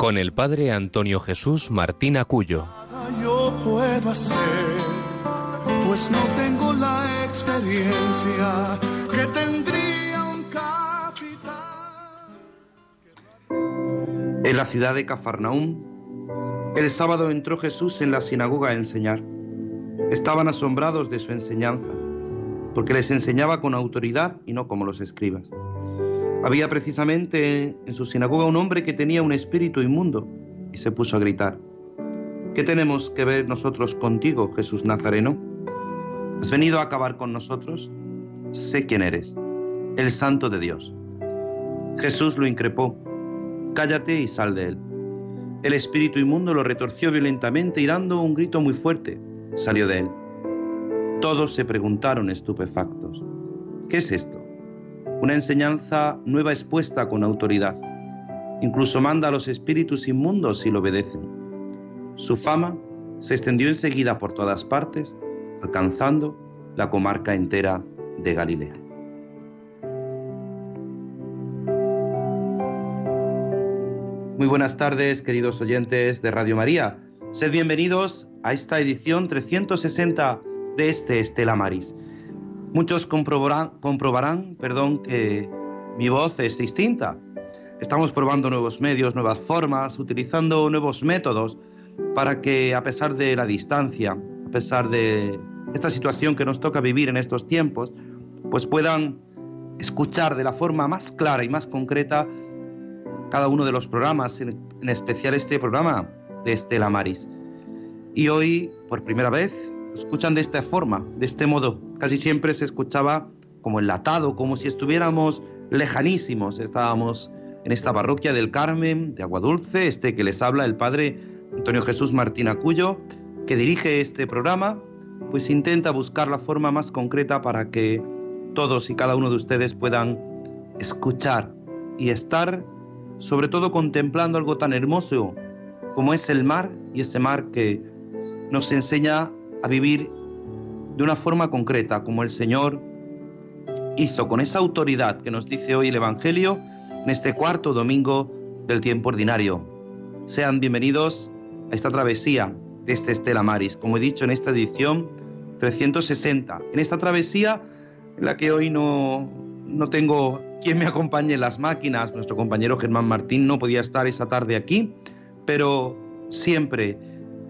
con el padre Antonio Jesús Martín Acuyo. Yo puedo hacer, pues no tengo la experiencia que tendría un capitán. En la ciudad de Cafarnaúm, el sábado entró Jesús en la sinagoga a enseñar. Estaban asombrados de su enseñanza, porque les enseñaba con autoridad y no como los escribas. Había precisamente en su sinagoga un hombre que tenía un espíritu inmundo y se puso a gritar. ¿Qué tenemos que ver nosotros contigo, Jesús Nazareno? ¿Has venido a acabar con nosotros? Sé quién eres, el santo de Dios. Jesús lo increpó. Cállate y sal de él. El espíritu inmundo lo retorció violentamente y dando un grito muy fuerte, salió de él. Todos se preguntaron estupefactos. ¿Qué es esto? Una enseñanza nueva expuesta con autoridad. Incluso manda a los espíritus inmundos si lo obedecen. Su fama se extendió enseguida por todas partes, alcanzando la comarca entera de Galilea. Muy buenas tardes, queridos oyentes de Radio María. Sed bienvenidos a esta edición 360 de este Estela Maris. Muchos comprobarán, comprobarán perdón, que mi voz es distinta. Estamos probando nuevos medios, nuevas formas, utilizando nuevos métodos para que a pesar de la distancia, a pesar de esta situación que nos toca vivir en estos tiempos, pues puedan escuchar de la forma más clara y más concreta cada uno de los programas, en, especial este programa de Estela Maris. Y hoy, por primera vez, escuchan de esta forma, de este modo. Casi siempre se escuchaba como enlatado, como si estuviéramos lejanísimos. Estábamos en esta parroquia del Carmen, de Agua Dulce, este que les habla el padre Antonio Jesús Martín Acuyo, que dirige este programa, pues intenta buscar la forma más concreta para que todos y cada uno de ustedes puedan escuchar y estar sobre todo contemplando algo tan hermoso como es el mar y ese mar que nos enseña a vivir de una forma concreta, como el Señor hizo con esa autoridad que nos dice hoy el Evangelio en este cuarto domingo del tiempo ordinario. Sean bienvenidos a esta travesía de este Estela Maris, como he dicho en esta edición 360, en esta travesía en la que hoy no, no tengo quien me acompañe en las máquinas. Nuestro compañero Germán Martín no podía estar esa tarde aquí, pero siempre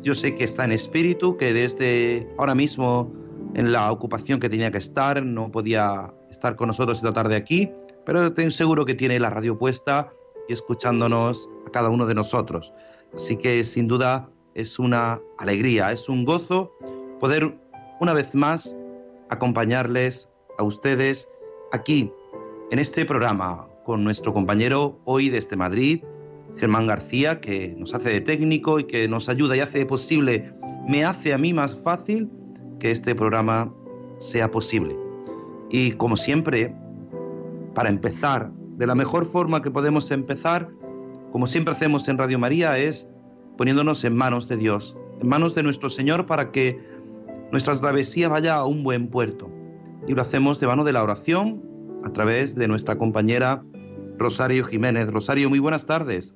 yo sé que está en espíritu, que desde ahora mismo en la ocupación que tenía que estar no podía estar con nosotros esta tarde aquí, pero estoy seguro que tiene la radio puesta y escuchándonos a cada uno de nosotros. Así que sin duda es una alegría, es un gozo poder una vez más acompañarles a ustedes aquí en este programa con nuestro compañero hoy desde Madrid, Germán García, que nos hace de técnico y que nos ayuda y hace posible, me hace a mí más fácil que este programa sea posible. Y como siempre, para empezar, de la mejor forma que podemos empezar, como siempre hacemos en Radio María, es poniéndonos en manos de Dios, en manos de nuestro Señor para que nuestra travesía vaya a un buen puerto. Y lo hacemos de mano de la oración a través de nuestra compañera Rosario Jiménez. Rosario, muy buenas tardes.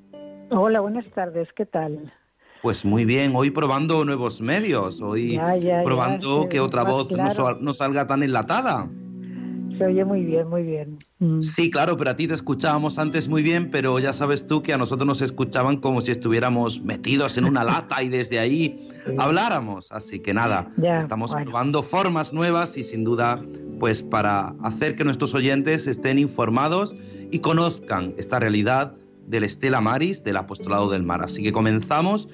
Hola, buenas tardes, ¿qué tal? Pues muy bien, hoy probando nuevos medios, hoy probando que otra voz no, salga tan enlatada. Se oye muy bien, muy bien. Mm. Sí, claro, pero a ti te escuchábamos antes muy bien, pero ya sabes tú que a nosotros nos escuchaban como si estuviéramos metidos en una lata y desde ahí habláramos. Así que nada, estamos probando formas nuevas y sin duda, pues para hacer que nuestros oyentes estén informados y conozcan esta realidad del Estela Maris, del Apostolado del Mar. Así que comenzamos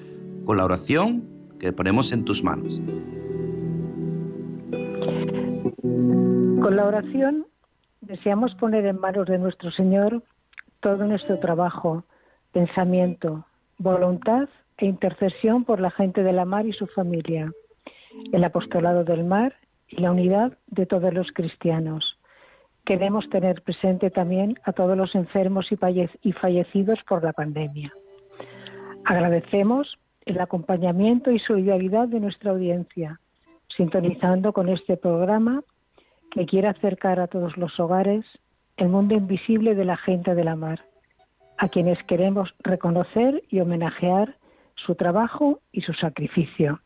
con la oración que ponemos en tus manos. Con la oración deseamos poner en manos de nuestro Señor todo nuestro trabajo, pensamiento, voluntad e intercesión por la gente de la mar y su familia, el apostolado del mar y la unidad de todos los cristianos. Queremos tener presente también a todos los enfermos y fallecidos por la pandemia. Agradecemos el acompañamiento y solidaridad de nuestra audiencia, sintonizando con este programa que quiere acercar a todos los hogares el mundo invisible de la gente de la mar, a quienes queremos reconocer y homenajear su trabajo y su sacrificio.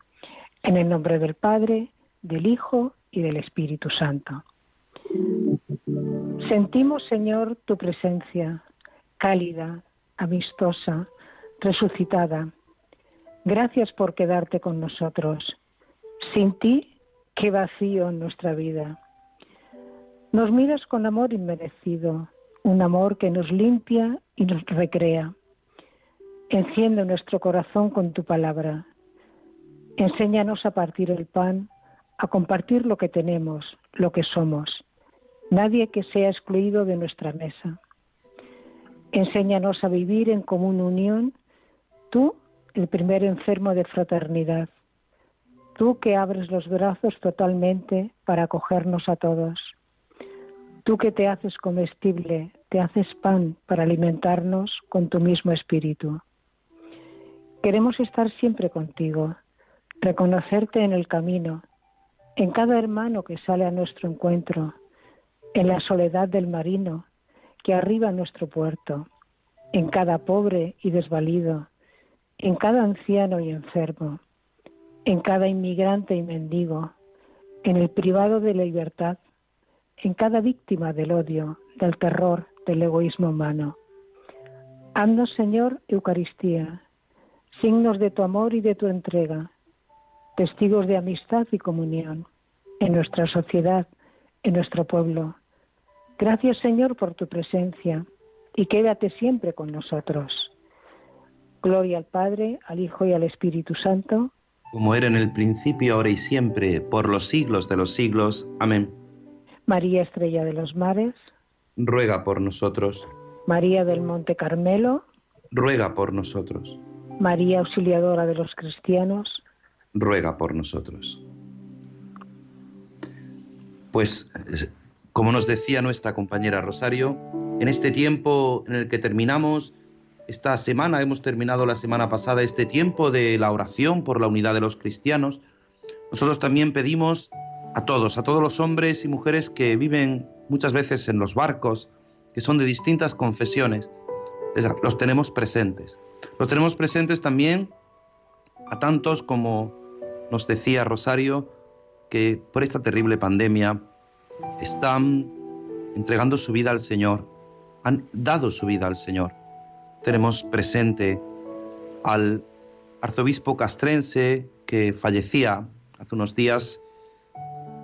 En el nombre del Padre, del Hijo y del Espíritu Santo. Sentimos, Señor, tu presencia, cálida, amistosa, resucitada. Gracias por quedarte con nosotros. Sin ti, qué vacío en nuestra vida. Nos miras con amor inmerecido, un amor que nos limpia y nos recrea. Enciende nuestro corazón con tu palabra. Enséñanos a partir el pan, a compartir lo que tenemos, lo que somos. Nadie que sea excluido de nuestra mesa. Enséñanos a vivir en común unión, tú, el primer enfermo de fraternidad, tú que abres los brazos totalmente para acogernos a todos, tú que te haces comestible, te haces pan para alimentarnos con tu mismo espíritu. Queremos estar siempre contigo, reconocerte en el camino, en cada hermano que sale a nuestro encuentro, en la soledad del marino que arriba a nuestro puerto, en cada pobre y desvalido, en cada anciano y enfermo, en cada inmigrante y mendigo, en el privado de la libertad, en cada víctima del odio, del terror, del egoísmo humano. Haznos, Señor, Eucaristía, signos de tu amor y de tu entrega, testigos de amistad y comunión en nuestra sociedad, en nuestro pueblo. Gracias, Señor, por tu presencia y quédate siempre con nosotros. Gloria al Padre, al Hijo y al Espíritu Santo. Como era en el principio, ahora y siempre, por los siglos de los siglos. Amén. María Estrella de los Mares. Ruega por nosotros. María del Monte Carmelo. Ruega por nosotros. María Auxiliadora de los Cristianos. Ruega por nosotros. Pues, como nos decía nuestra compañera Rosario, en este tiempo en el que terminamos esta semana, hemos terminado la semana pasada este tiempo de la oración por la unidad de los cristianos, nosotros también pedimos a todos, a todos los hombres y mujeres que viven muchas veces en los barcos, que son de distintas confesiones, los tenemos presentes. Los tenemos presentes también a tantos como nos decía Rosario, que por esta terrible pandemia están entregando su vida al Señor, han dado su vida al Señor. Tenemos presente al arzobispo castrense que fallecía hace unos días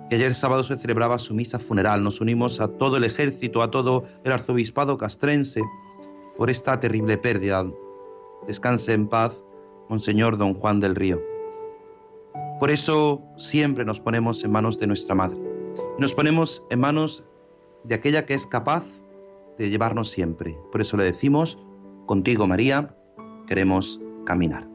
y ayer sábado se celebraba su misa funeral. Nos unimos a todo el ejército, a todo el arzobispado castrense por esta terrible pérdida. Descanse en paz, Monseñor Don Juan del Río. Por eso siempre nos ponemos en manos de nuestra Madre. Nos ponemos en manos de aquella que es capaz de llevarnos siempre. Por eso le decimos, contigo María, queremos caminar.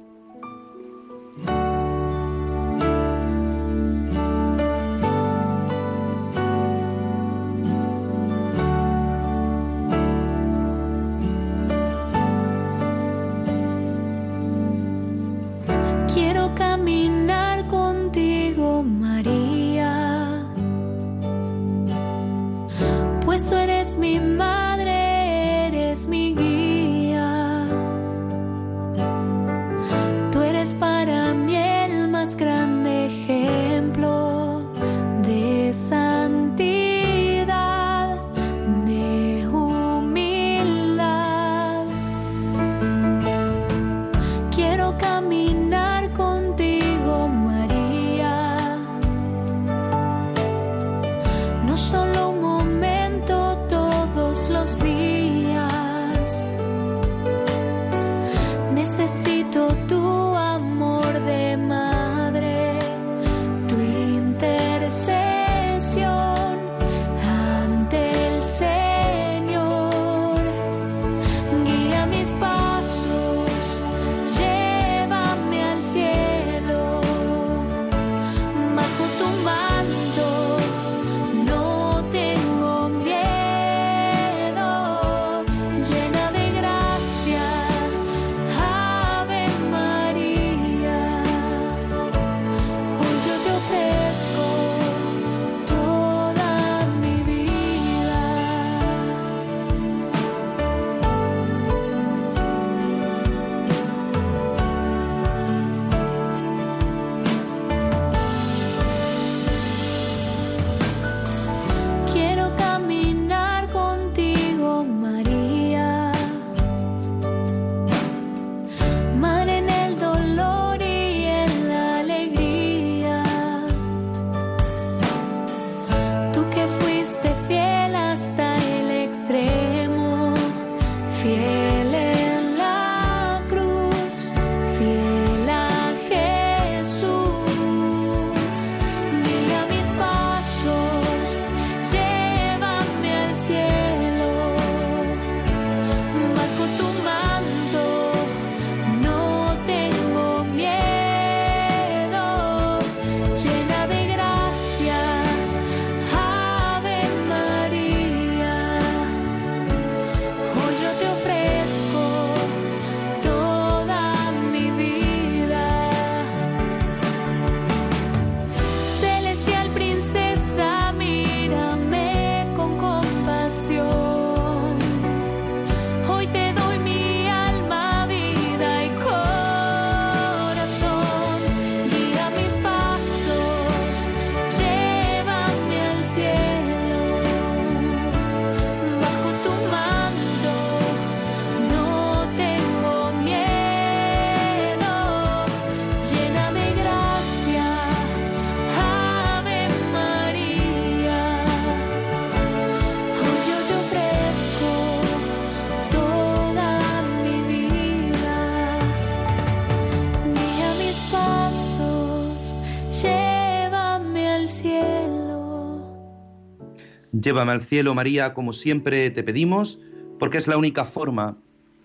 Llévame al cielo, María, como siempre te pedimos, porque es la única forma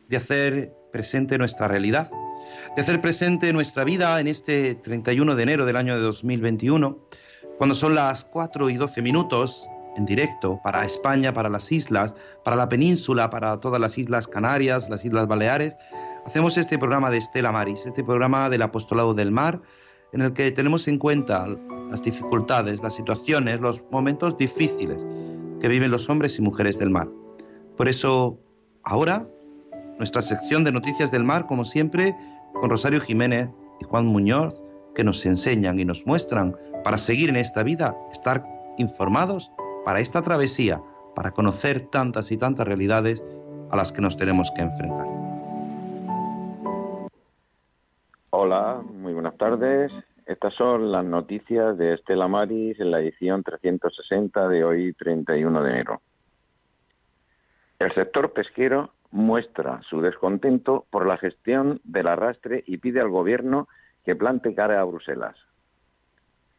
de hacer presente nuestra realidad, de hacer presente nuestra vida en este 31 de enero del año de 2021, cuando son las 4 y 12 minutos en directo para España, para las islas, para la península, para todas las islas Canarias, las islas Baleares. Hacemos este programa de Estela Maris, este programa del Apostolado del Mar, en el que tenemos en cuenta las dificultades, las situaciones, los momentos difíciles que viven los hombres y mujeres del mar. Por eso, ahora, nuestra sección de Noticias del Mar, como siempre, con Rosario Jiménez y Juan Muñoz, que nos enseñan y nos muestran para seguir en esta vida, estar informados para esta travesía, para conocer tantas y tantas realidades a las que nos tenemos que enfrentar. Hola, muy buenas tardes. Estas son las noticias de Estela Maris en la edición 360 de hoy, 31 de enero. El sector pesquero muestra su descontento por la gestión del arrastre y pide al Gobierno que plante cara a Bruselas.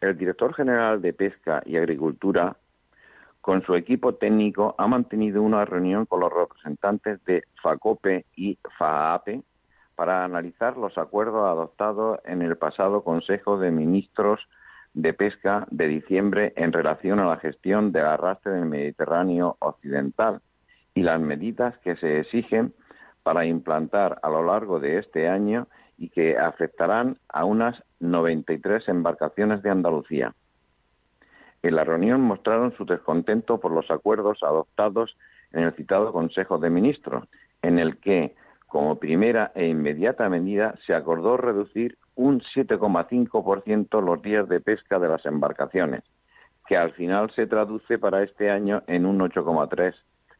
El director general de Pesca y Agricultura, con su equipo técnico, ha mantenido una reunión con los representantes de FACOPE y FAAPE para analizar los acuerdos adoptados en el pasado Consejo de Ministros de Pesca de diciembre en relación a la gestión del arrastre del Mediterráneo Occidental y las medidas que se exigen para implantar a lo largo de este año y que afectarán a unas 93 embarcaciones de Andalucía. En la reunión mostraron su descontento por los acuerdos adoptados en el citado Consejo de Ministros, en el que, como primera e inmediata medida, se acordó reducir un 7,5% los días de pesca de las embarcaciones, que al final se traduce para este año en un 8,3%,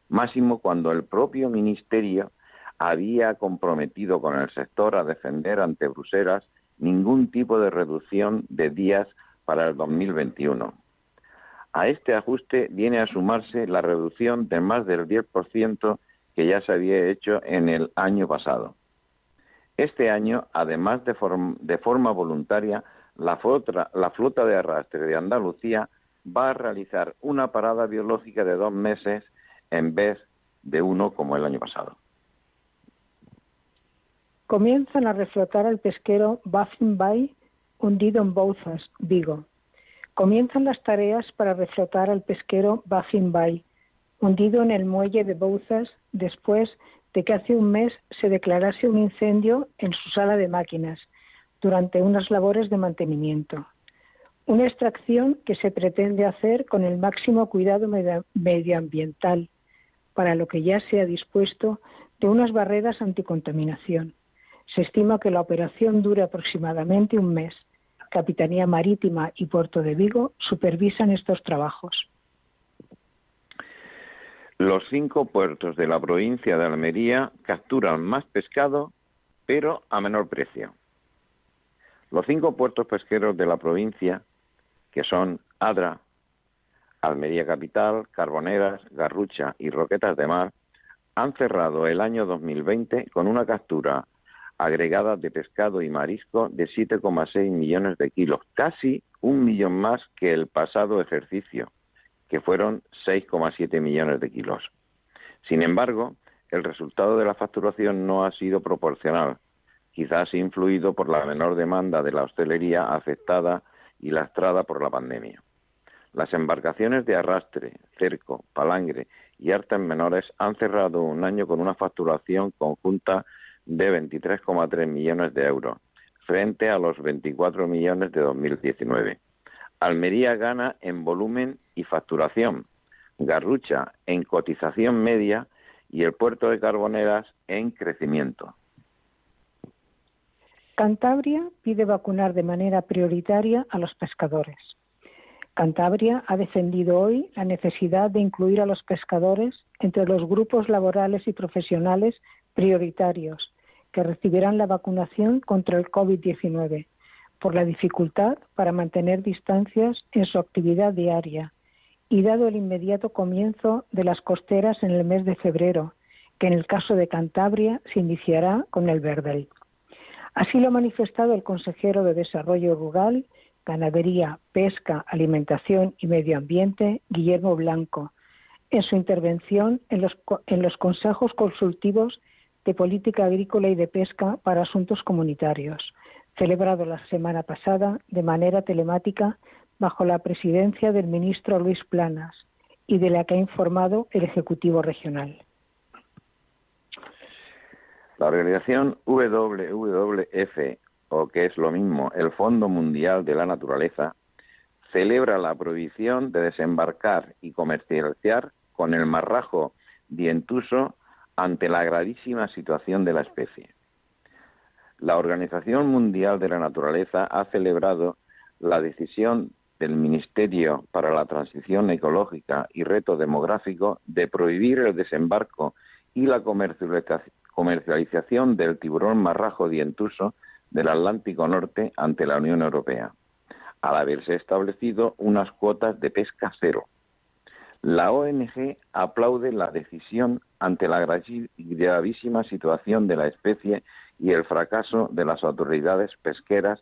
máximo cuando el propio Ministerio había comprometido con el sector a defender ante Bruselas ningún tipo de reducción de días para el 2021. A este ajuste viene a sumarse la reducción de más del 10% que ya se había hecho en el año pasado. Este año, además de, de forma voluntaria, la flota, la flota de arrastre de Andalucía va a realizar una parada biológica de dos meses en vez de uno como el año pasado. Comienzan a reflotar al pesquero Baffin Bay hundido en Bouzas, Vigo. Comienzan las tareas para reflotar al pesquero Baffin Bay, hundido en el muelle de Bouzas después de que hace un mes se declarase un incendio en su sala de máquinas durante unas labores de mantenimiento. Una extracción que se pretende hacer con el máximo cuidado medioambiental, para lo que ya se ha dispuesto de unas barreras anticontaminación. Se estima que la operación dure aproximadamente un mes Capitanía Marítima y Puerto de Vigo supervisan estos trabajos. Los cinco puertos de la provincia de Almería capturan más pescado, pero a menor precio. Los cinco puertos pesqueros de la provincia, que son Adra, Almería Capital, Carboneras, Garrucha y Roquetas de Mar, han cerrado el año 2020 con una captura agregada de pescado y marisco de 7,6 millones de kilos, casi un millón más que el pasado ejercicio, que fueron 6,7 millones de kilos. Sin embargo, el resultado de la facturación no ha sido proporcional, quizás influido por la menor demanda de la hostelería afectada y lastrada por la pandemia. Las embarcaciones de arrastre, cerco, palangre y artes menores han cerrado un año con una facturación conjunta de 23,3 millones de euros, frente a los 24 millones de 2019. Almería gana en volumen y facturación, Garrucha en cotización media y el puerto de Carboneras en crecimiento. Cantabria pide vacunar de manera prioritaria a los pescadores. Cantabria ha defendido hoy la necesidad de incluir a los pescadores entre los grupos laborales y profesionales prioritarios que recibirán la vacunación contra el COVID-19 por la dificultad para mantener distancias en su actividad diaria y dado el inmediato comienzo de las costeras en el mes de febrero, que en el caso de Cantabria se iniciará con el Verdel. Así lo ha manifestado el consejero de Desarrollo Rural, Ganadería, Pesca, Alimentación y Medio Ambiente, Guillermo Blanco, en su intervención en los, en los consejos consultivos de política agrícola y de pesca para asuntos comunitarios, celebrado la semana pasada de manera telemática bajo la presidencia del ministro Luis Planas y de la que ha informado el Ejecutivo Regional. La organización WWF, o que es lo mismo, el Fondo Mundial de la Naturaleza, celebra la prohibición de desembarcar y comercializar con el marrajo dientuso ante la gravísima situación de la especie. La Organización Mundial de la Naturaleza ha celebrado la decisión del Ministerio para la Transición Ecológica y Reto Demográfico de prohibir el desembarco y la comercialización del tiburón marrajo dientuso del Atlántico Norte ante la Unión Europea, al haberse establecido unas cuotas de pesca cero. La ONG aplaude la decisión ante la gravísima situación de la especie y el fracaso de las autoridades pesqueras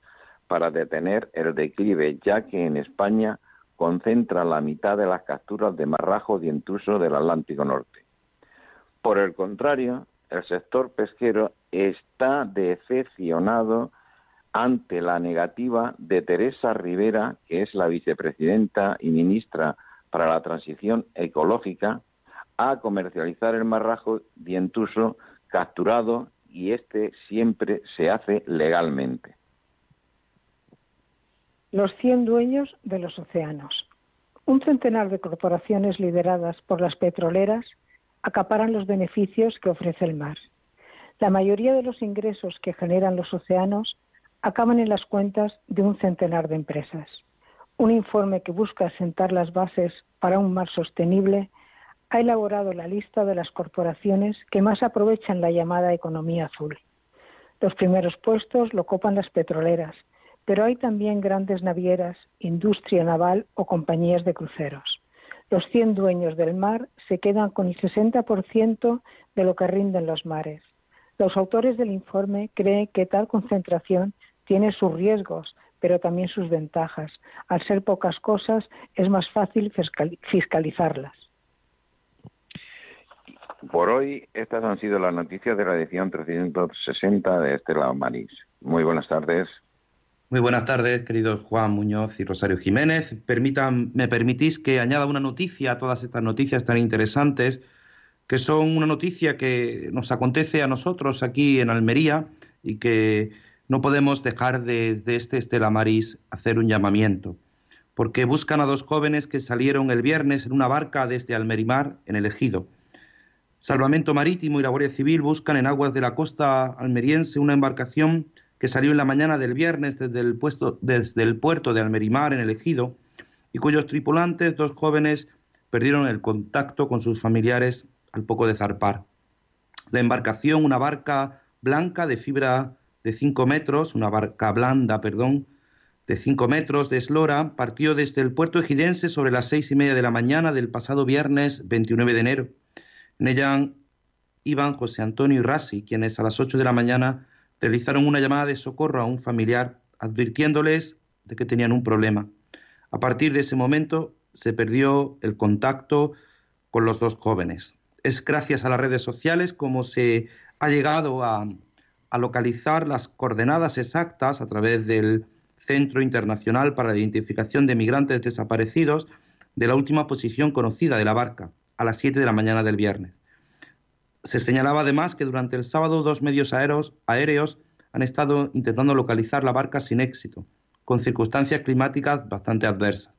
para detener el declive, ya que en España concentra la mitad de las capturas de marrajo dientuso del Atlántico Norte. Por el contrario, el sector pesquero está decepcionado ante la negativa de Teresa Rivera, que es la vicepresidenta y ministra para la transición ecológica, a comercializar el marrajo dientuso capturado y este siempre se hace legalmente. Los 100 dueños de los océanos. Un centenar de corporaciones lideradas por las petroleras acaparan los beneficios que ofrece el mar. La mayoría de los ingresos que generan los océanos acaban en las cuentas de un centenar de empresas. Un informe que busca sentar las bases para un mar sostenible ha elaborado la lista de las corporaciones que más aprovechan la llamada economía azul. Los primeros puestos lo copan las petroleras, pero hay también grandes navieras, industria naval o compañías de cruceros. Los 100 dueños del mar se quedan con el 60% de lo que rinden los mares. Los autores del informe creen que tal concentración tiene sus riesgos, pero también sus ventajas. Al ser pocas cosas, es más fácil fiscalizarlas. Por hoy, estas han sido las noticias de la edición 360 de Estela Maris. Muy buenas tardes. Muy buenas tardes, queridos Juan Muñoz y Rosario Jiménez. Permitan, me permitís que añada una noticia a todas estas noticias tan interesantes, que son una noticia que nos acontece a nosotros aquí en Almería y que no podemos dejar de este Estela Maris hacer un llamamiento, porque buscan a dos jóvenes que salieron el viernes en una barca desde Almerimar, en el Ejido. Salvamento Marítimo y la Guardia Civil buscan en aguas de la costa almeriense una embarcación que salió en la mañana del viernes desde el, puerto de Almerimar en el Ejido y cuyos tripulantes, dos jóvenes, perdieron el contacto con sus familiares al poco de zarpar. La embarcación, una barca blanca de fibra de 5 metros, una barca blanda, perdón, de 5 metros de eslora, partió desde el puerto ejidense sobre las seis y media de la mañana del pasado viernes 29 de enero en ella iban José Antonio y Rasi, quienes a las 8 de la mañana realizaron una llamada de socorro a un familiar, advirtiéndoles de que tenían un problema. A partir de ese momento se perdió el contacto con los dos jóvenes. Es gracias a las redes sociales como se ha llegado a, localizar las coordenadas exactas a través del Centro Internacional para la Identificación de Migrantes Desaparecidos de la última posición conocida de la barca a las 7 de la mañana del viernes. Se señalaba además que durante el sábado dos medios aéreos, han estado intentando localizar la barca sin éxito, con circunstancias climáticas bastante adversas.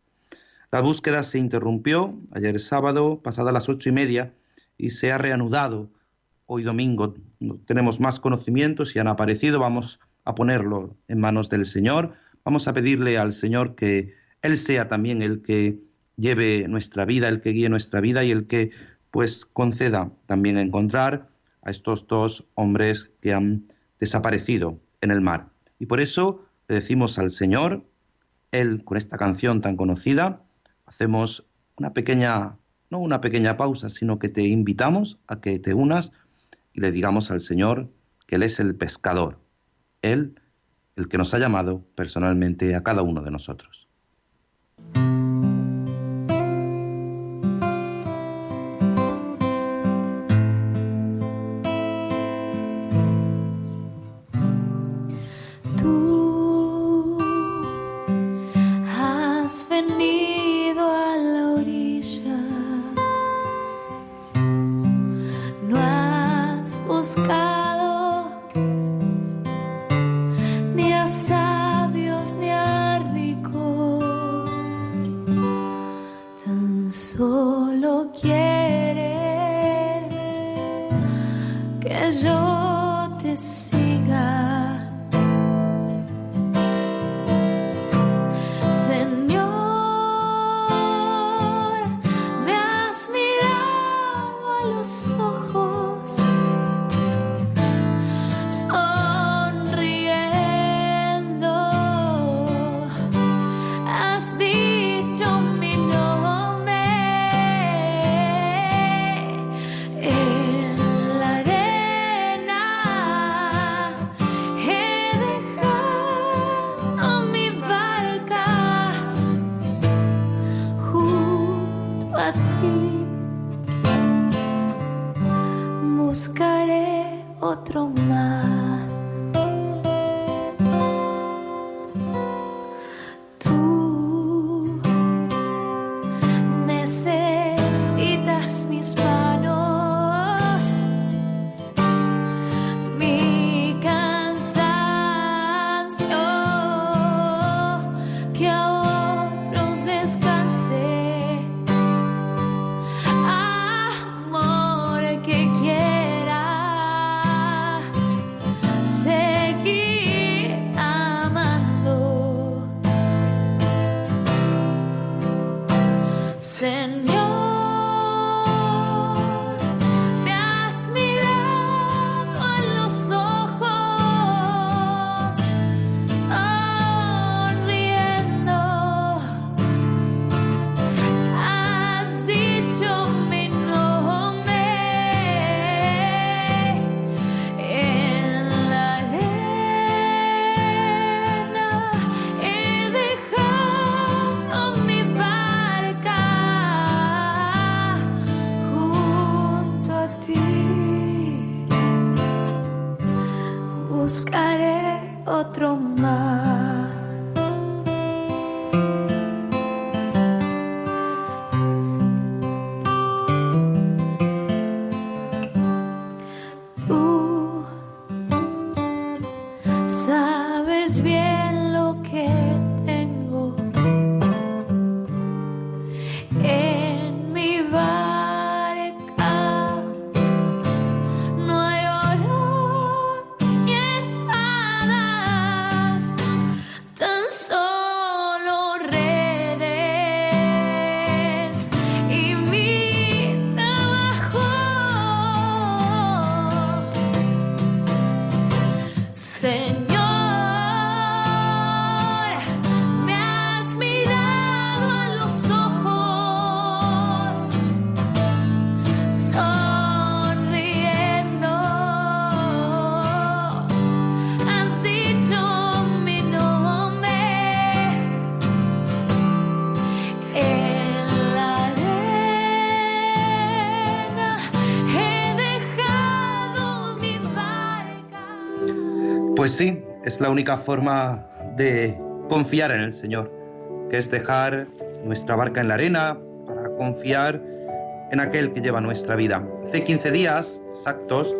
La búsqueda se interrumpió ayer sábado, pasada las ocho y media, y se ha reanudado hoy domingo. tenemos más conocimientos y han aparecido. Vamos a ponerlo en manos del Señor. Vamos a pedirle al Señor que Él sea también el que lleve nuestra vida, el que guíe nuestra vida y el que pues conceda también encontrar a estos dos hombres que han desaparecido en el mar. Y por eso le decimos al Señor, Él con esta canción tan conocida, hacemos una pequeña, no una pequeña pausa, sino que te invitamos a que te unas y le digamos al Señor que Él es el pescador, Él el que nos ha llamado personalmente a cada uno de nosotros. Pues es la única forma de confiar en el Señor, que es dejar nuestra barca en la arena para confiar en aquel que lleva nuestra vida. Hace 15 días exactos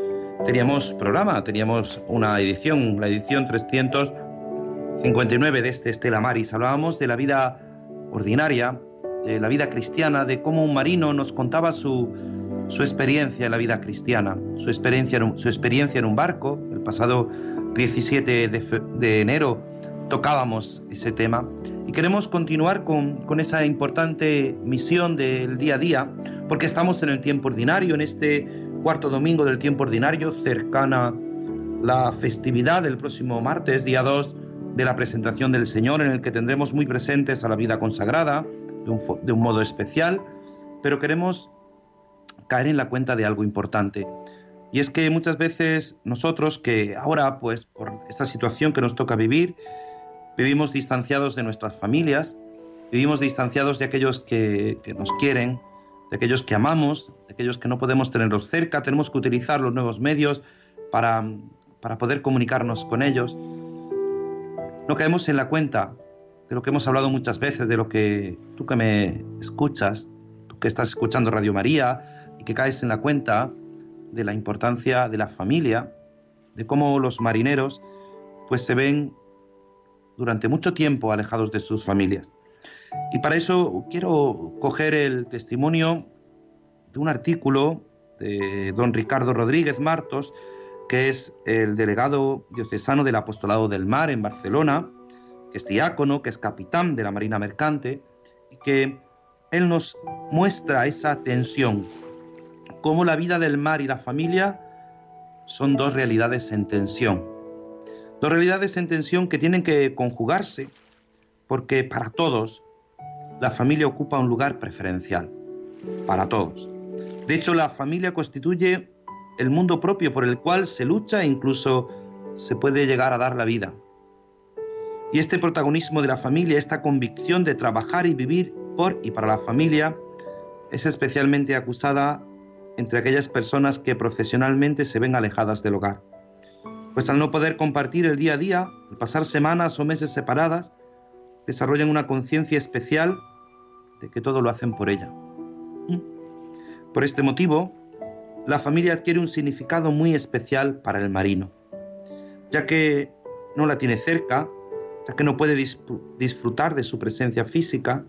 teníamos programa, teníamos una edición, la edición 359 de este Estela Maris. Hablábamos de la vida ordinaria, de la vida cristiana, de cómo un marino nos contaba su, su experiencia en la vida cristiana, su experiencia, su experiencia en un barco, el pasado 17 de, enero tocábamos ese tema y queremos continuar con, esa importante misión del día a día porque estamos en el tiempo ordinario, en este cuarto domingo del tiempo ordinario, cercana la festividad del próximo martes, día 2, de la presentación del Señor, en el que tendremos muy presentes a la vida consagrada de un modo especial, pero queremos caer en la cuenta de algo importante. Y es que muchas veces nosotros que ahora, pues por esta situación que nos toca vivir, vivimos distanciados de nuestras familias, vivimos distanciados de aquellos que, nos quieren, de aquellos que amamos, de aquellos que no podemos tenerlos cerca, tenemos que utilizar los nuevos medios para, para poder comunicarnos con ellos. No caemos en la cuenta de lo que hemos hablado muchas veces, de lo que tú que me escuchas, tú que estás escuchando Radio María y que caes en la cuenta de la importancia de la familia, de cómo los marineros pues se ven durante mucho tiempo alejados de sus familias. Y para eso quiero coger el testimonio de un artículo de don Ricardo Rodríguez Martos, que es el delegado diocesano del Apostolado del Mar en Barcelona, que es diácono, que es capitán de la Marina Mercante, y que él nos muestra esa tensión, cómo la vida del mar y la familia son dos realidades en tensión. Dos realidades en tensión que tienen que conjugarse, porque para todos la familia ocupa un lugar preferencial, para todos. De hecho, la familia constituye el mundo propio por el cual se lucha e incluso se puede llegar a dar la vida. Y este protagonismo de la familia, esta convicción de trabajar y vivir por y para la familia, es especialmente acusada entre aquellas personas que profesionalmente se ven alejadas del hogar. Pues al no poder compartir el día a día, al pasar semanas o meses separadas, desarrollan una conciencia especial de que todo lo hacen por ella. ¿Mm? Por este motivo, la familia adquiere un significado muy especial para el marino, ya que no la tiene cerca, ya que no puede disfrutar de su presencia física,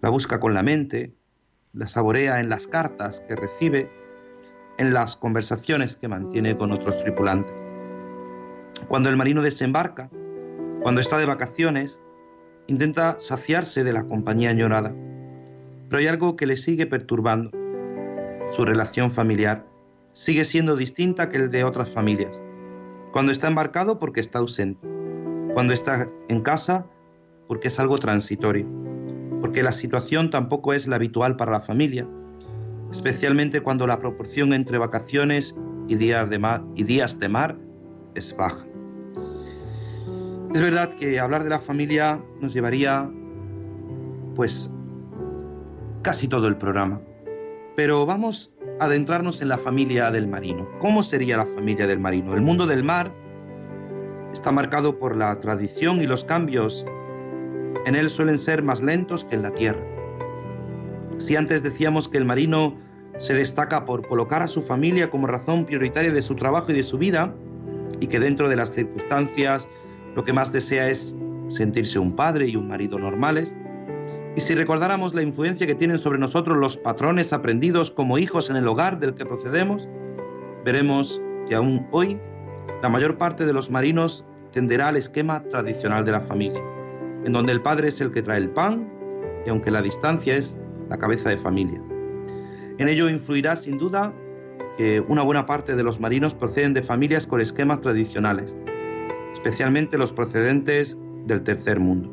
la busca con la mente, la saborea en las cartas que recibe, en las conversaciones que mantiene con otros tripulantes. Cuando el marino desembarca, cuando está de vacaciones, intenta saciarse de la compañía añorada, pero hay algo que le sigue perturbando su relación familiar sigue siendo distinta que el de otras familias. Cuando está embarcado porque está ausente. Cuando está en casa porque es algo transitorio. Porque la situación tampoco es la habitual para la familia, especialmente cuando la proporción entre vacaciones y días de mar, es baja. Es verdad que hablar de la familia nos llevaría pues casi todo el programa. Pero vamos a adentrarnos en la familia del marino. ¿Cómo sería la familia del marino? El mundo del mar está marcado por la tradición y los cambios en él suelen ser más lentos que en la tierra. Si antes decíamos que el marino se destaca por colocar a su familia como razón prioritaria de su trabajo y de su vida, y que dentro de las circunstancias lo que más desea es sentirse un padre y un marido normales, y si recordáramos la influencia que tienen sobre nosotros los patrones aprendidos como hijos en el hogar del que procedemos, veremos que aún hoy la mayor parte de los marinos tenderá al esquema tradicional de la familia, en donde el padre es el que trae el pan y aunque la distancia es la cabeza de familia. En ello influirá sin duda que una buena parte de los marinos proceden de familias con esquemas tradicionales, especialmente los procedentes del tercer mundo.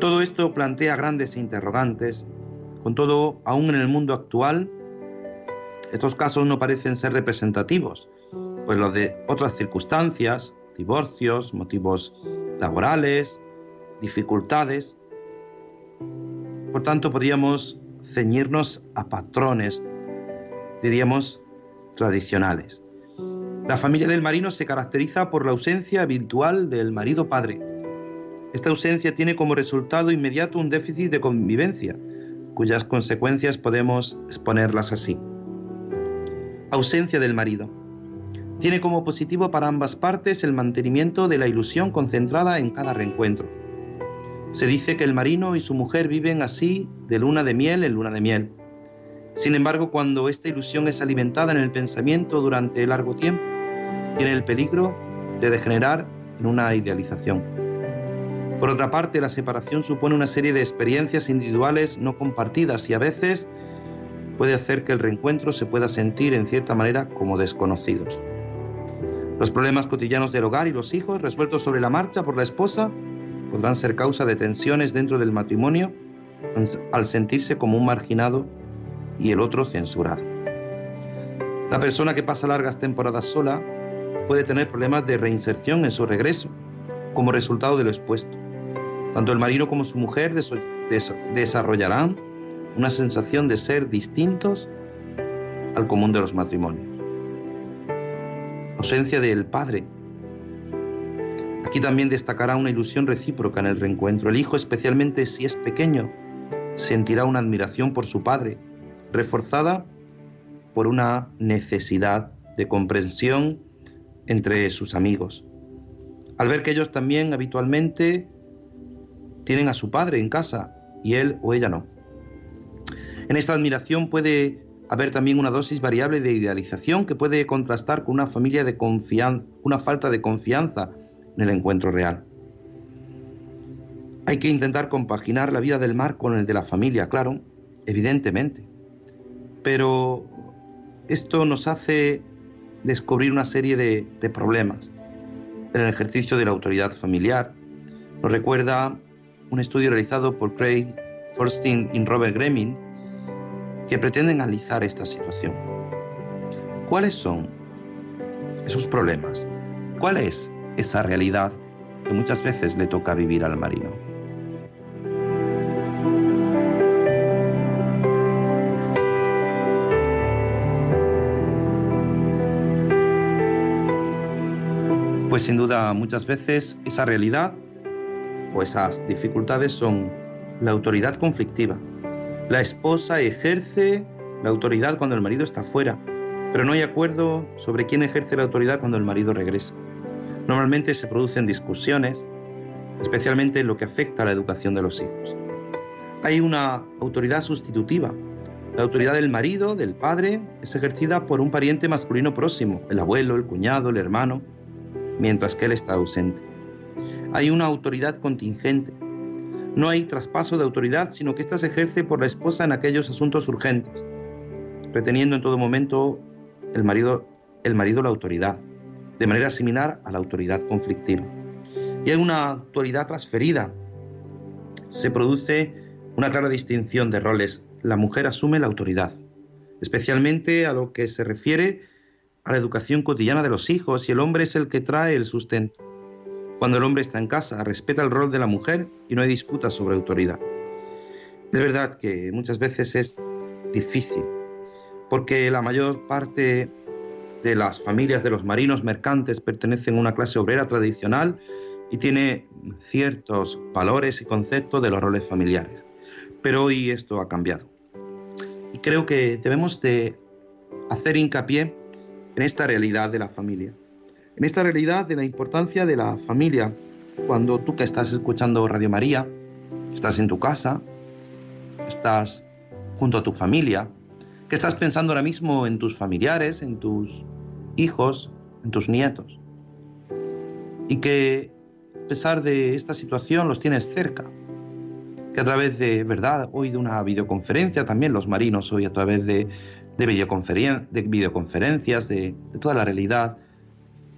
Todo esto plantea grandes interrogantes. Con todo, aún en el mundo actual, estos casos no parecen ser representativos, pues los de otras circunstancias, divorcios, motivos laborales, dificultades. Por tanto, podríamos ceñirnos a patrones, diríamos, tradicionales. La familia del marino se caracteriza por la ausencia habitual del marido padre, esta ausencia tiene como resultado inmediato un déficit de convivencia, cuyas consecuencias podemos exponerlas así. Ausencia del marido. Tiene como positivo para ambas partes el mantenimiento de la ilusión concentrada en cada reencuentro. Se dice que el marino y su mujer viven así de luna de miel en luna de miel. Sin embargo, cuando esta ilusión es alimentada en el pensamiento durante largo tiempo, tiene el peligro de degenerar en una idealización. Por otra parte, la separación supone una serie de experiencias individuales no compartidas y a veces puede hacer que el reencuentro se pueda sentir en cierta manera como desconocidos. Los problemas cotidianos del hogar y los hijos, resueltos sobre la marcha por la esposa, podrán ser causa de tensiones dentro del matrimonio al sentirse como un marginado y el otro censurado. La persona que pasa largas temporadas sola puede tener problemas de reinserción en su regreso como resultado de lo expuesto. Tanto el marino como su mujer desarrollarán una sensación de ser distintos al común de los matrimonios. Ausencia del padre. Aquí también destacará una ilusión recíproca en el reencuentro. El hijo, especialmente si es pequeño, sentirá una admiración por su padre, reforzada por una necesidad de comprensión entre sus amigos. al ver que ellos también habitualmente tienen a su padre en casa y él o ella no. En esta admiración puede haber también una dosis variable de idealización que puede contrastar con una familia de confianza, una falta de confianza en el encuentro real. Hay que intentar compaginar la vida del mar con el de la familia, claro, evidentemente. Pero esto nos hace descubrir una serie de, problemas en el ejercicio de la autoridad familiar. Nos recuerda un estudio realizado por Craig Forstin y Robert Gremmin que pretende analizar esta situación. ¿Cuáles son esos problemas? ¿Cuál es esa realidad que muchas veces le toca vivir al marino? Pues sin duda muchas veces esa realidad o esas dificultades son la autoridad conflictiva. La esposa ejerce la autoridad cuando el marido está fuera, pero no hay acuerdo sobre quién ejerce la autoridad cuando el marido regresa. Normalmente se producen discusiones, especialmente en lo que afecta a la educación de los hijos. Hay una autoridad sustitutiva. La autoridad del marido, del padre, es ejercida por un pariente masculino próximo, el abuelo, el cuñado, el hermano, mientras que él está ausente. Hay una autoridad contingente. No hay traspaso de autoridad, sino que ésta se ejerce por la esposa en aquellos asuntos urgentes, reteniendo en todo momento el marido, la autoridad, de manera similar a la autoridad conflictiva. Y hay una autoridad transferida. Se produce una clara distinción de roles. La mujer asume la autoridad, especialmente a lo que se refiere a la educación cotidiana de los hijos y el hombre es el que trae el sustento. Cuando el hombre está en casa, respeta el rol de la mujer y no hay disputas sobre autoridad. Es verdad que muchas veces es difícil, porque la mayor parte de las familias de los marinos mercantes pertenecen a una clase obrera tradicional y tiene ciertos valores y conceptos de los roles familiares. Pero hoy esto ha cambiado. Y creo que debemos de hacer hincapié en esta realidad de la familia, en esta realidad de la importancia de la familia. Cuando tú que estás escuchando Radio María, estás en tu casa, estás junto a tu familia, que estás pensando ahora mismo en tus familiares, en tus hijos, en tus nietos, y que a pesar de esta situación los tienes cerca, que a través de, verdad, hoy de una videoconferencia, también los marinos hoy a través de de, videoconferencias, de, toda la realidad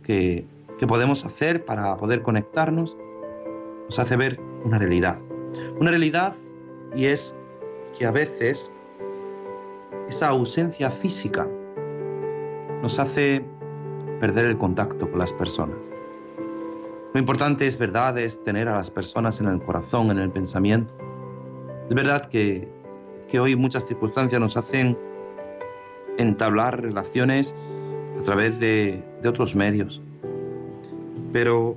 que, podemos hacer para poder conectarnos, nos hace ver una realidad. Una realidad y es que a veces esa ausencia física nos hace perder el contacto con las personas. Lo importante es verdad, es tener a las personas en el corazón, en el pensamiento. Es verdad que, que hoy muchas circunstancias nos hacen entablar relaciones a través de, otros medios. Pero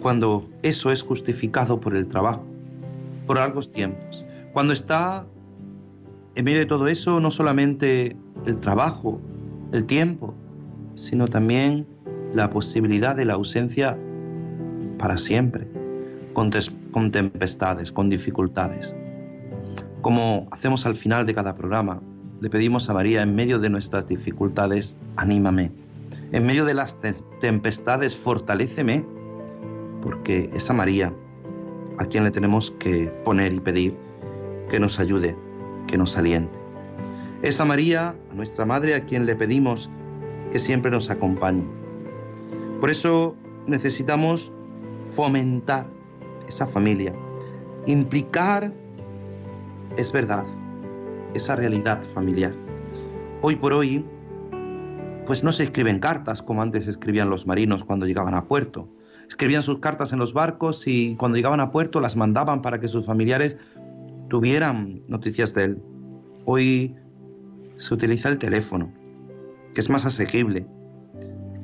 cuando eso es justificado por el trabajo, por largos tiempos, cuando está en medio de todo eso no solamente el trabajo, el tiempo, sino también la posibilidad de la ausencia para siempre, con, con tempestades, con dificultades. Como hacemos al final de cada programa, le pedimos a María en medio de nuestras dificultades, anímame. En medio de las tempestades, fortaléceme, porque es a María a quien le tenemos que poner y pedir que nos ayude, que nos aliente. Es a María, a nuestra Madre, a quien le pedimos que siempre nos acompañe. Por eso necesitamos fomentar esa familia, implicar, es verdad, esa realidad familiar. Hoy por hoy, pues no se escriben cartas como antes escribían los marinos cuando llegaban a puerto. Escribían sus cartas en los barcos y cuando llegaban a puerto las mandaban para que sus familiares tuvieran noticias de él. Hoy se utiliza el teléfono, que es más asequible.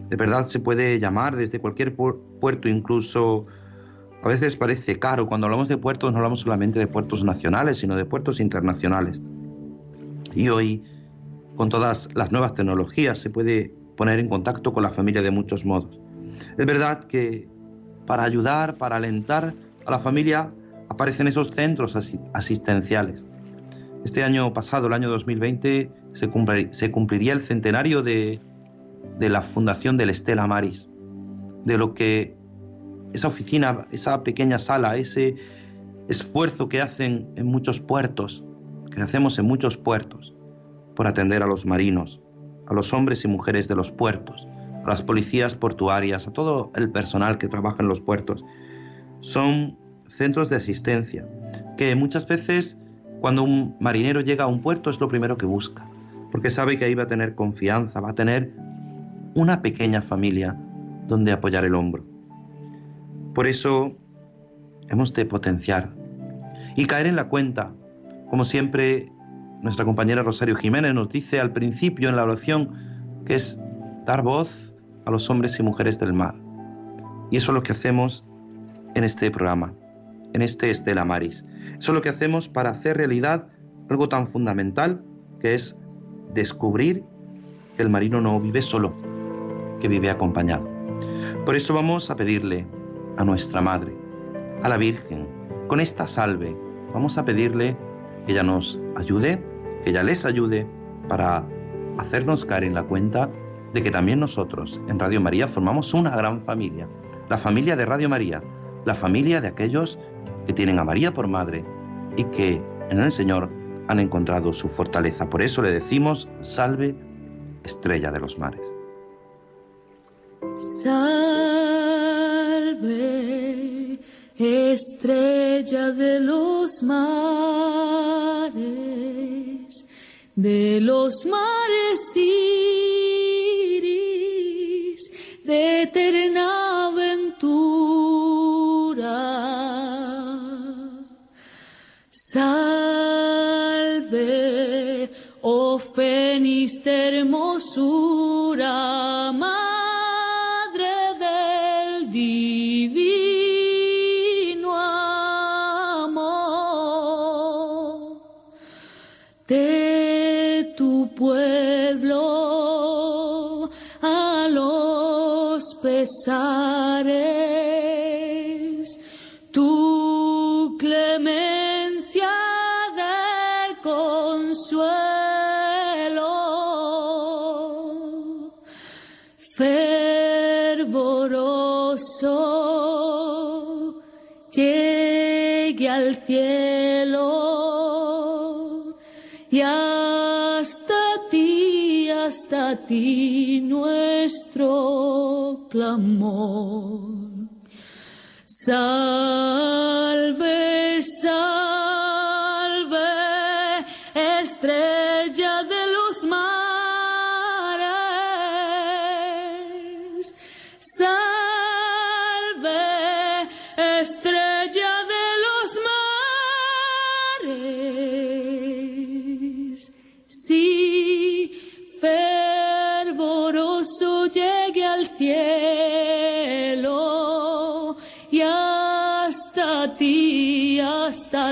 De verdad se puede llamar desde cualquier puerto, incluso a veces parece caro. Cuando hablamos de puertos no hablamos solamente de puertos nacionales, sino de puertos internacionales. Y hoy, con todas las nuevas tecnologías, se puede poner en contacto con la familia de muchos modos. Es verdad que para ayudar, para alentar a la familia, aparecen esos centros asistenciales. Este año pasado, el año 2020, se, cumpliría el centenario de, de la fundación del Estela Maris, de lo que esa oficina, esa pequeña sala, ese esfuerzo que hacen en muchos puertos, que hacemos en muchos puertos, por atender a los marinos, a los hombres y mujeres de los puertos, a las policías portuarias, a todo el personal que trabaja en los puertos. Son centros de asistencia que muchas veces cuando un marinero llega a un puerto es lo primero que busca, porque sabe que ahí va a tener confianza, va a tener una pequeña familia donde apoyar el hombro. Por eso hemos de potenciar y caer en la cuenta, como siempre nuestra compañera Rosario Jiménez nos dice al principio en la oración, que es dar voz a los hombres y mujeres del mar. Y eso es lo que hacemos en este programa, en este Estela Maris. Eso es lo que hacemos para hacer realidad algo tan fundamental que es descubrir que el marino no vive solo, que vive acompañado. Por eso vamos a pedirle a nuestra Madre, a la Virgen, con esta salve, vamos a pedirle que ella nos ayude, que ella les ayude para hacernos caer en la cuenta de que también nosotros en Radio María formamos una gran familia, la familia de Radio María, la familia de aquellos que tienen a María por madre y que en el Señor han encontrado su fortaleza. Por eso le decimos, salve, estrella de los mares. Salve, estrella de los mares, de los mares iris, de eterna aventura. Salve, oh fénix de hermosura. Tu clemencia de consuelo, fervoroso, llegue al cielo y hasta ti, hasta ti nuestro clamor. Salve,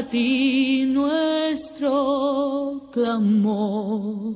ti nuestro clamor.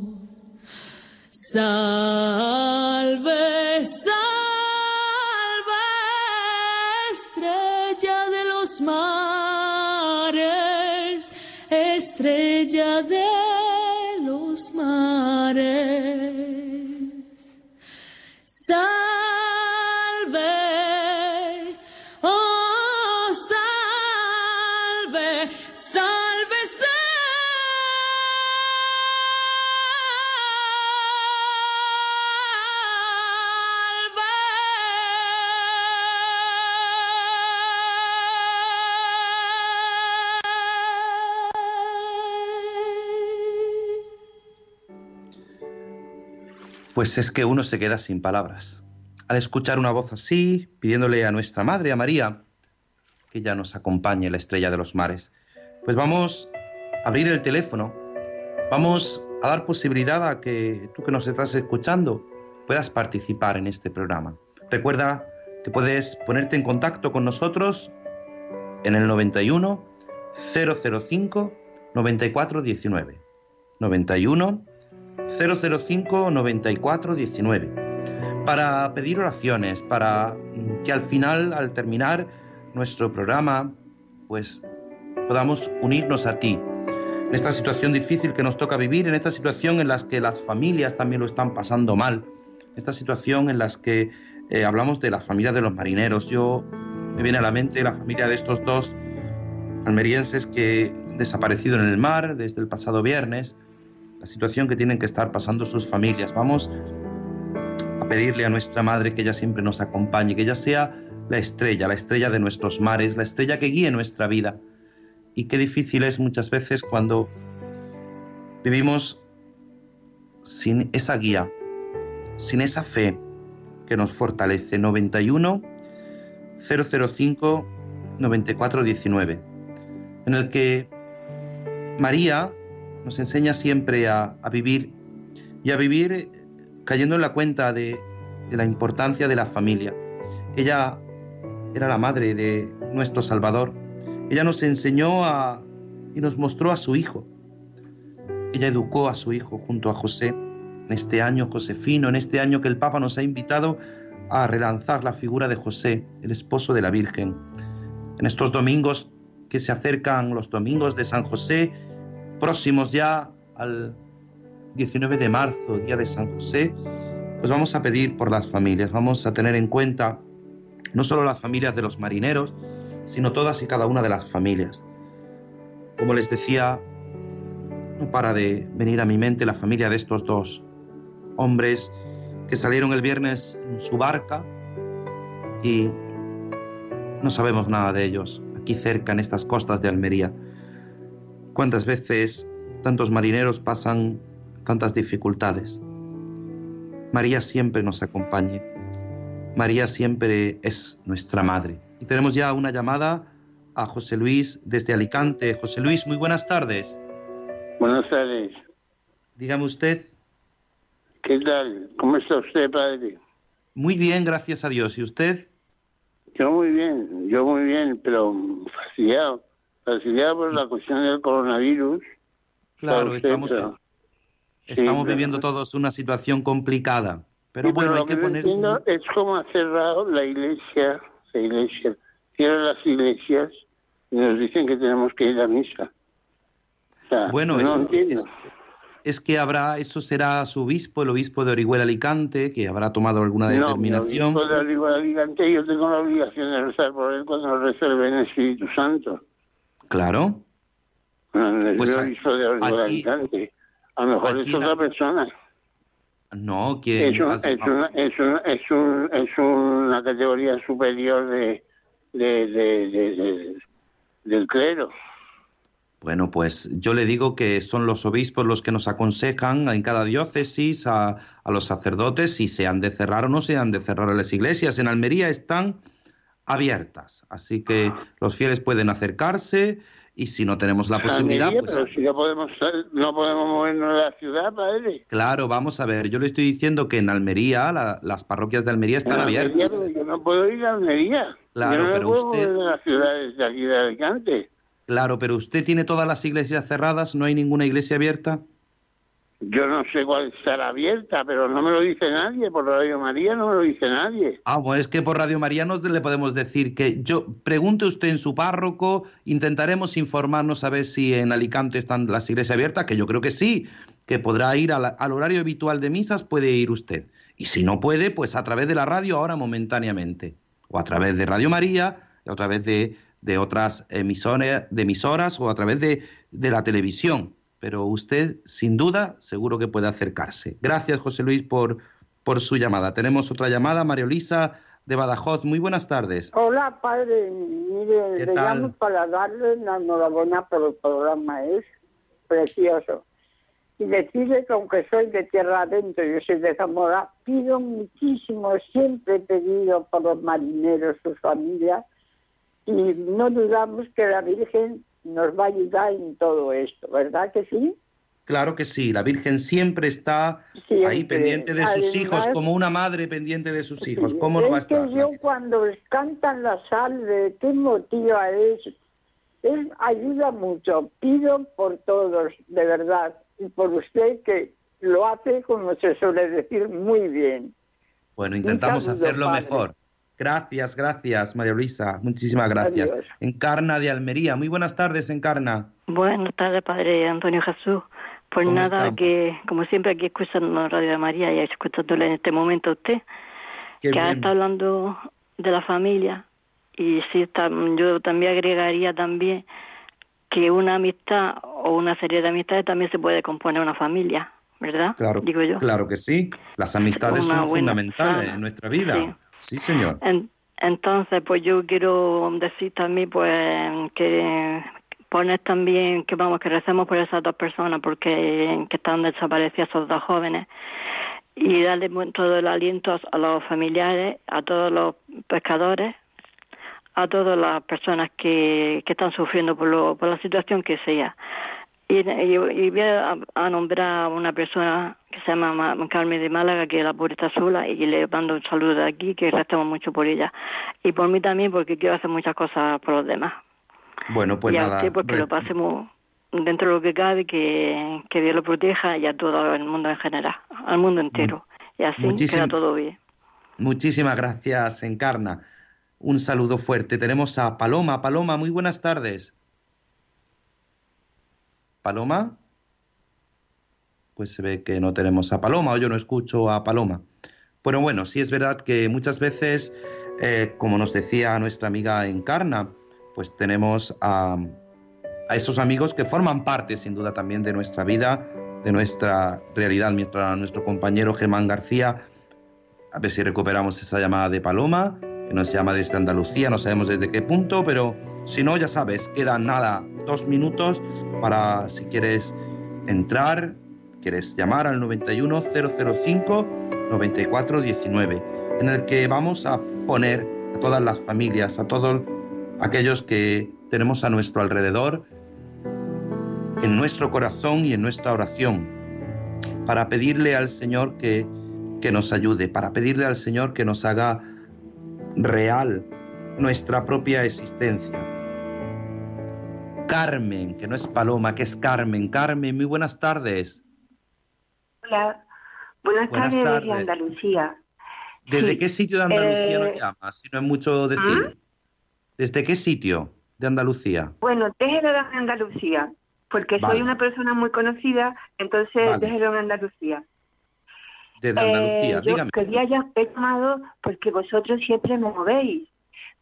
Pues es que uno se queda sin palabras. Al escuchar una voz así, pidiéndole a nuestra Madre, a María, que ella nos acompañe, la estrella de los mares. Pues vamos a abrir el teléfono, vamos a dar posibilidad a que tú que nos estás escuchando puedas participar en este programa. Recuerda que puedes ponerte en contacto con nosotros en el 91 005 9419. 91 005 94 19. para pedir oraciones, para que al final, al terminar nuestro programa, pues podamos unirnos a ti. En esta situación difícil que nos toca vivir, en esta situación en la que las familias también lo están pasando mal, en esta situación en la que eh, hablamos de las familias de los marineros. Yo me viene a la mente la familia de estos dos almerienses que desaparecido en el mar desde el pasado viernes, la situación que tienen que estar pasando sus familias. Vamos a pedirle a nuestra Madre que ella siempre nos acompañe, que ella sea la estrella, la estrella de nuestros mares, la estrella que guíe nuestra vida. Y qué difícil es muchas veces cuando vivimos sin esa guía, sin esa fe que nos fortalece. 91 005 94 19, en el que María nos enseña siempre a, vivir y a vivir cayendo en la cuenta de, de la importancia de la familia. Ella era la madre de nuestro Salvador. Ella nos enseñó a, y nos mostró a su hijo. Ella educó a su hijo junto a José en este año josefino, en este año que el Papa nos ha invitado a relanzar la figura de José, el esposo de la Virgen. En estos domingos que se acercan, los domingos de San José, próximos ya al 19 de marzo, día de San José, pues vamos a pedir por las familias, vamos a tener en cuenta no solo las familias de los marineros, sino todas y cada una de las familias. Como les decía, no para de venir a mi mente la familia de estos dos hombres que salieron el viernes en su barca y no sabemos nada de ellos, aquí cerca en estas costas de Almería. ¿Cuántas veces tantos marineros pasan tantas dificultades? María siempre nos acompañe. María siempre es nuestra madre. Y tenemos ya una llamada a José Luis desde Alicante. José Luis, muy buenas tardes. Buenas tardes. Dígame usted. ¿Qué tal? ¿Cómo está usted, padre? Muy bien, gracias a Dios. ¿Y usted? Yo muy bien, yo muy bien, pero fastidiado. Por la cuestión del coronavirus. Claro, estamos, pero- estamos pero- viviendo todos una situación complicada. Pero Sí, bueno, hay lo que no poner... es cómo ha cerrado la iglesia, la iglesia, cierra las iglesias y nos dicen que tenemos que ir a misa. O sea, Bueno, no es, es- es que habrá, eso será su obispo, el obispo de Orihuela Alicante, que habrá tomado alguna No, mi determinación. obispo de de Alicante, yo tengo la obligación de rezar por él cuando reza el Espíritu Santo. Claro. El Pues de aquí-. A lo mejor es otra persona. No, que Es, un- es, una, es, un- es, un- es una categoría superior de, de, de- de- de- del clero. Bueno, pues yo le digo que son los obispos los que nos aconsejan en cada diócesis a, a los sacerdotes si se han de cerrar o no se han de cerrar las iglesias. En Almería están abiertas, así que los fieles pueden acercarse y si no tenemos la posibilidad, Almería, pues pero si no podemos, sal- no podemos movernos de la ciudad, padre. claro, vamos a ver. Yo le estoy diciendo que en Almería la- las parroquias de Almería están Almería, abiertas. pero yo no puedo ir a Almería. Claro, yo no me pero puedo usted- mover de las ciudades de aquí de Alicante. Claro, pero usted tiene todas las iglesias cerradas, no hay ninguna iglesia abierta. Yo no sé cuál estará abierta, pero no me lo dice nadie. Por Radio María no me lo dice nadie. Ah, bueno, es que por Radio María no le podemos decir que yo pregunte usted en su párroco, intentaremos informarnos a ver si en Alicante están las iglesias abiertas, que yo creo que sí, que podrá ir al horario habitual de misas, puede ir usted. Y si no puede, pues a través de la radio ahora momentáneamente, o a través de Radio María, o a través de, de otras emisoras, de emisoras o a través de la televisión. Pero usted, sin duda, seguro que puede acercarse. Gracias, José Luis, por, por su llamada. Tenemos otra llamada, María Elisa de Badajoz. Muy buenas tardes. Hola, padre. Mire, ¿Qué le tal? llamo para darle la enhorabuena por el programa. Es precioso. Y decirle que aunque soy de tierra adentro, yo soy de Zamora, pido muchísimo, siempre he pedido por los marineros, sus familias, y no dudamos que la Virgen nos va a ayudar en todo esto, ¿verdad que sí? Claro que sí, la Virgen siempre está ahí Siempre. pendiente de sus hijos, como una madre pendiente de sus hijos. Sí, ¿Cómo no va a es que estar? yo cuando cantan la salve, qué motiva es, es ayuda mucho. Pido por todos, de verdad, y por usted que lo hace, como se suele decir, muy bien. Bueno, intentamos saludo, hacerlo padre. mejor. Gracias, gracias, María Luisa. Muchísimas gracias. Adiós. Encarna de Almería. Muy buenas tardes, Encarna. Buenas tardes, Padre Antonio Jesús. Pues ¿Cómo nada, que como siempre aquí escuchando Radio de María y escuchándole en este momento a usted, Qué que está hablando de la familia y sí, está, yo también agregaría también que una amistad o una serie de amistades también se puede componer una familia, ¿verdad? Claro, Digo yo. claro que sí. Las amistades Una son fundamentales sana. en nuestra vida. Sí. Sí, señor. En- entonces, pues yo quiero decir también, pues, que poner también que vamos, que recemos por esas dos personas, porque que están desaparecidas esos dos jóvenes, y darle todo el aliento a los familiares, a todos los pescadores, a todas las personas que, que están sufriendo por, lo, por la situación que sea. Y, y- y voy a, a nombrar a una persona que se llama Ma- Carmen de Málaga, que la pobre está sola, y le mando un saludo de aquí, que rezamos mucho por ella. Y por mí también, porque quiero hacer muchas cosas por los demás. Bueno, pues y a nada. usted, pues que lo pasemos dentro de lo que cabe, que, que Dios lo proteja y a todo el mundo en general, al mundo entero. Y así muchísim- queda todo bien. Muchísimas gracias, Encarna. Un saludo fuerte. Tenemos a Paloma. Paloma, muy buenas tardes. Paloma. Pues se ve que no tenemos a Paloma o yo no escucho a Paloma. Pero bueno, sí es verdad que muchas veces, eh, como nos decía nuestra amiga Encarna, pues tenemos a, a esos amigos que forman parte sin duda también de nuestra vida, de nuestra realidad. Mientras nuestro compañero Germán García a ver si recuperamos esa llamada de Paloma, que nos llama desde Andalucía, no sabemos desde qué punto, pero si no, ya sabes, quedan nada, dos minutos para si quieres entrar, quieres llamar al 91005-9419, en el que vamos a poner a todas las familias, a todos aquellos que tenemos a nuestro alrededor, en nuestro corazón y en nuestra oración, para pedirle al Señor que que nos ayude, para pedirle al Señor que nos haga real nuestra propia existencia. Carmen, que no es Paloma, que es Carmen. Carmen, muy buenas tardes. Hola, buenas, Buenas tardes, tardes. de Andalucía. ¿Desde Sí. qué sitio de Andalucía Eh, nos llamas? Si no es mucho decir. ¿Desde qué sitio de Andalucía? Bueno, déjelo en Andalucía, porque Vale. soy una persona muy conocida, entonces Vale. déjelo en Andalucía. Desde Eh, Andalucía, yo dígame. quería ya he llamado porque vosotros siempre me movéis.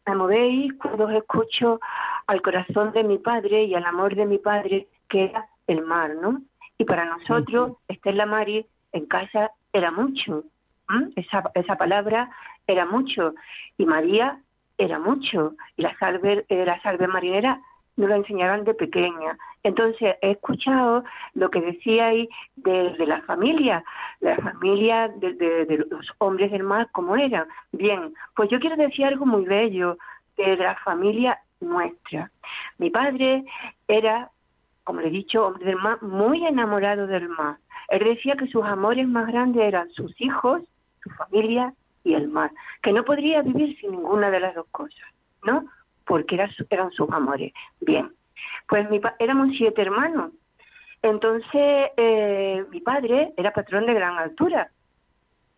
Me movéis cuando os escucho al corazón de mi padre y al amor de mi padre, que era el mar, ¿no? Y para nosotros, Estela Mari, en casa era mucho. ¿m? Esa, esa palabra era mucho. Y María era mucho. Y la salve, eh, la salve marinera nos lo enseñaron de pequeña. Entonces, he escuchado lo que decíais de, de la familia, la familia de, de- de los hombres del mar, como eran. Bien, pues yo quiero decir algo muy bello de la familia nuestra. Mi padre era, como le he dicho, hombre del mar, muy enamorado del mar. Él decía que sus amores más grandes eran sus hijos, su familia y el mar, que no podría vivir sin ninguna de las dos cosas, ¿no? Porque era su- eran sus amores. Bien, pues mi éramos siete hermanos. Entonces, eh, mi padre era patrón de gran altura.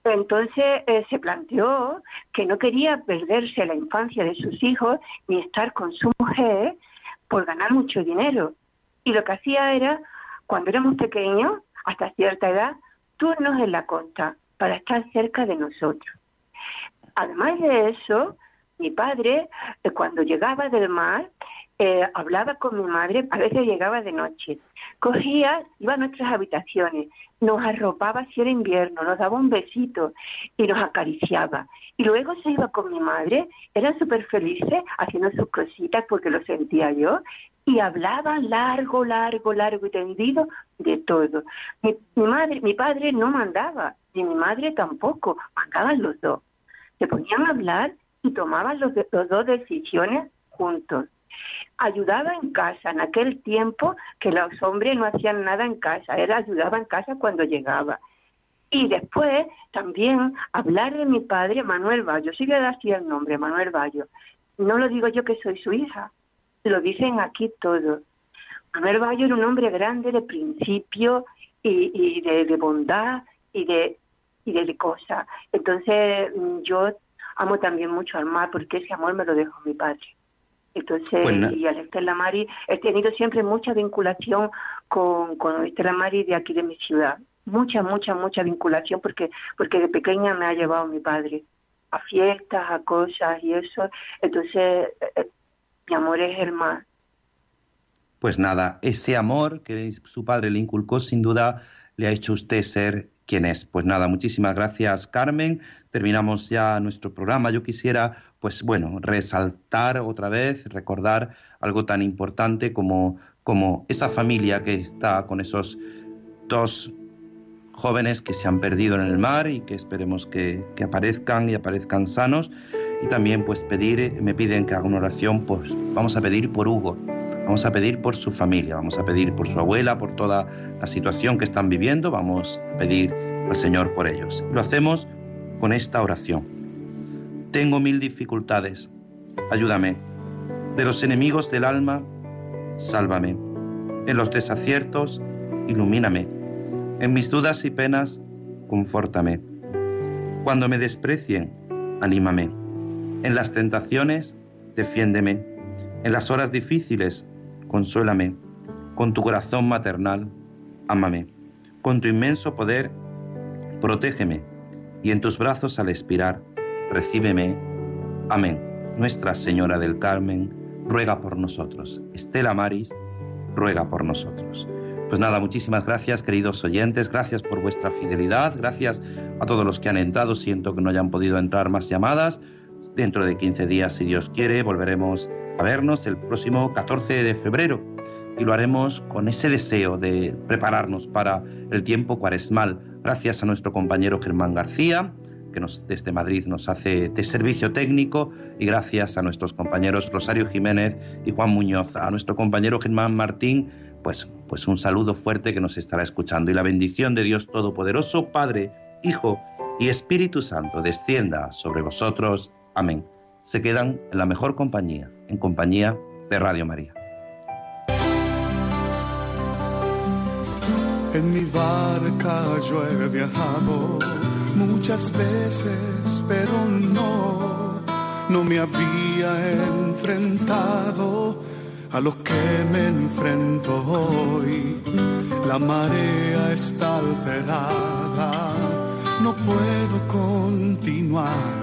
Entonces eh, se planteó que no quería perderse la infancia de sus hijos ni estar con su mujer por ganar mucho dinero. Y lo que hacía era, cuando éramos pequeños, hasta cierta edad, turnos en la costa para estar cerca de nosotros. Además de eso, mi padre, eh, cuando llegaba del mar, eh, hablaba con mi madre, a veces llegaba de noche. Cogía, iba a nuestras habitaciones, nos arropaba si era invierno, nos daba un besito y nos acariciaba. Y luego se iba con mi madre, eran súper felices haciendo sus cositas porque lo sentía yo, y hablaban largo, largo, largo y tendido de todo. Mi, mi madre, mi padre no mandaba, ni mi madre tampoco, mandaban los dos. Se ponían a hablar y tomaban los, los dos decisiones juntos. Ayudaba en casa en aquel tiempo que los hombres no hacían nada en casa, él ayudaba en casa cuando llegaba. Y después también hablar de mi padre, Manuel Bayo, sí le así el nombre, Manuel Bayo. No lo digo yo que soy su hija, lo dicen aquí todos. Manuel Bayo era un hombre grande de principio y, y de, de bondad y de y de cosas. Entonces mm, yo amo también mucho al mar porque ese amor me lo dejó mi padre. Entonces, Pues y al Estela Mari, he tenido siempre mucha vinculación con, con Estela Mari de aquí de mi ciudad. Mucha, mucha, mucha vinculación porque, porque de pequeña me ha llevado mi padre a fiestas, a cosas y eso. Entonces, eh, eh, mi amor es el mar. Pues nada, ese amor que su padre le inculcó sin duda le ha hecho usted ser quien es. Pues nada, muchísimas gracias Carmen. Terminamos ya nuestro programa. Yo quisiera, pues bueno, resaltar otra vez, recordar algo tan importante como, como esa familia que está con esos dos jóvenes que se han perdido en el mar y que esperemos que, que aparezcan y aparezcan sanos. Y también pues pedir, me piden que haga una oración, pues vamos a pedir por Hugo, vamos a pedir por su familia, vamos a pedir por su abuela, por toda la situación que están viviendo, vamos a pedir al Señor por ellos. Lo hacemos con esta oración. Tengo mil dificultades, ayúdame. De los enemigos del alma, sálvame. En los desaciertos, ilumíname. En mis dudas y penas, confórtame. Cuando me desprecien, anímame. En las tentaciones, defiéndeme. En las horas difíciles, consuélame. Con tu corazón maternal, ámame. Con tu inmenso poder, protégeme. Y en tus brazos al expirar, recíbeme. Amén. Nuestra Señora del Carmen, ruega por nosotros. Estela Maris, ruega por nosotros. Pues nada, muchísimas gracias, queridos oyentes, gracias por vuestra fidelidad, gracias a todos los que han entrado, siento que no hayan podido entrar más llamadas. Dentro de 15 días, si Dios quiere, volveremos a vernos el próximo 14 de febrero y lo haremos con ese deseo de prepararnos para el tiempo cuaresmal. Gracias a nuestro compañero Germán García, que nos, desde Madrid nos hace de servicio técnico, y gracias a nuestros compañeros Rosario Jiménez y Juan Muñoz, a nuestro compañero Germán Martín, pues, pues un saludo fuerte que nos estará escuchando. Y la bendición de Dios Todopoderoso, Padre, Hijo y Espíritu Santo, descienda sobre vosotros. Amén. Se quedan en la mejor compañía, en compañía de Radio María. En mi barca yo he viajado muchas veces, pero no, no me había enfrentado a lo que me enfrento hoy. La marea está alterada, no puedo continuar.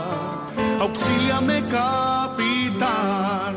auxíliame capitán.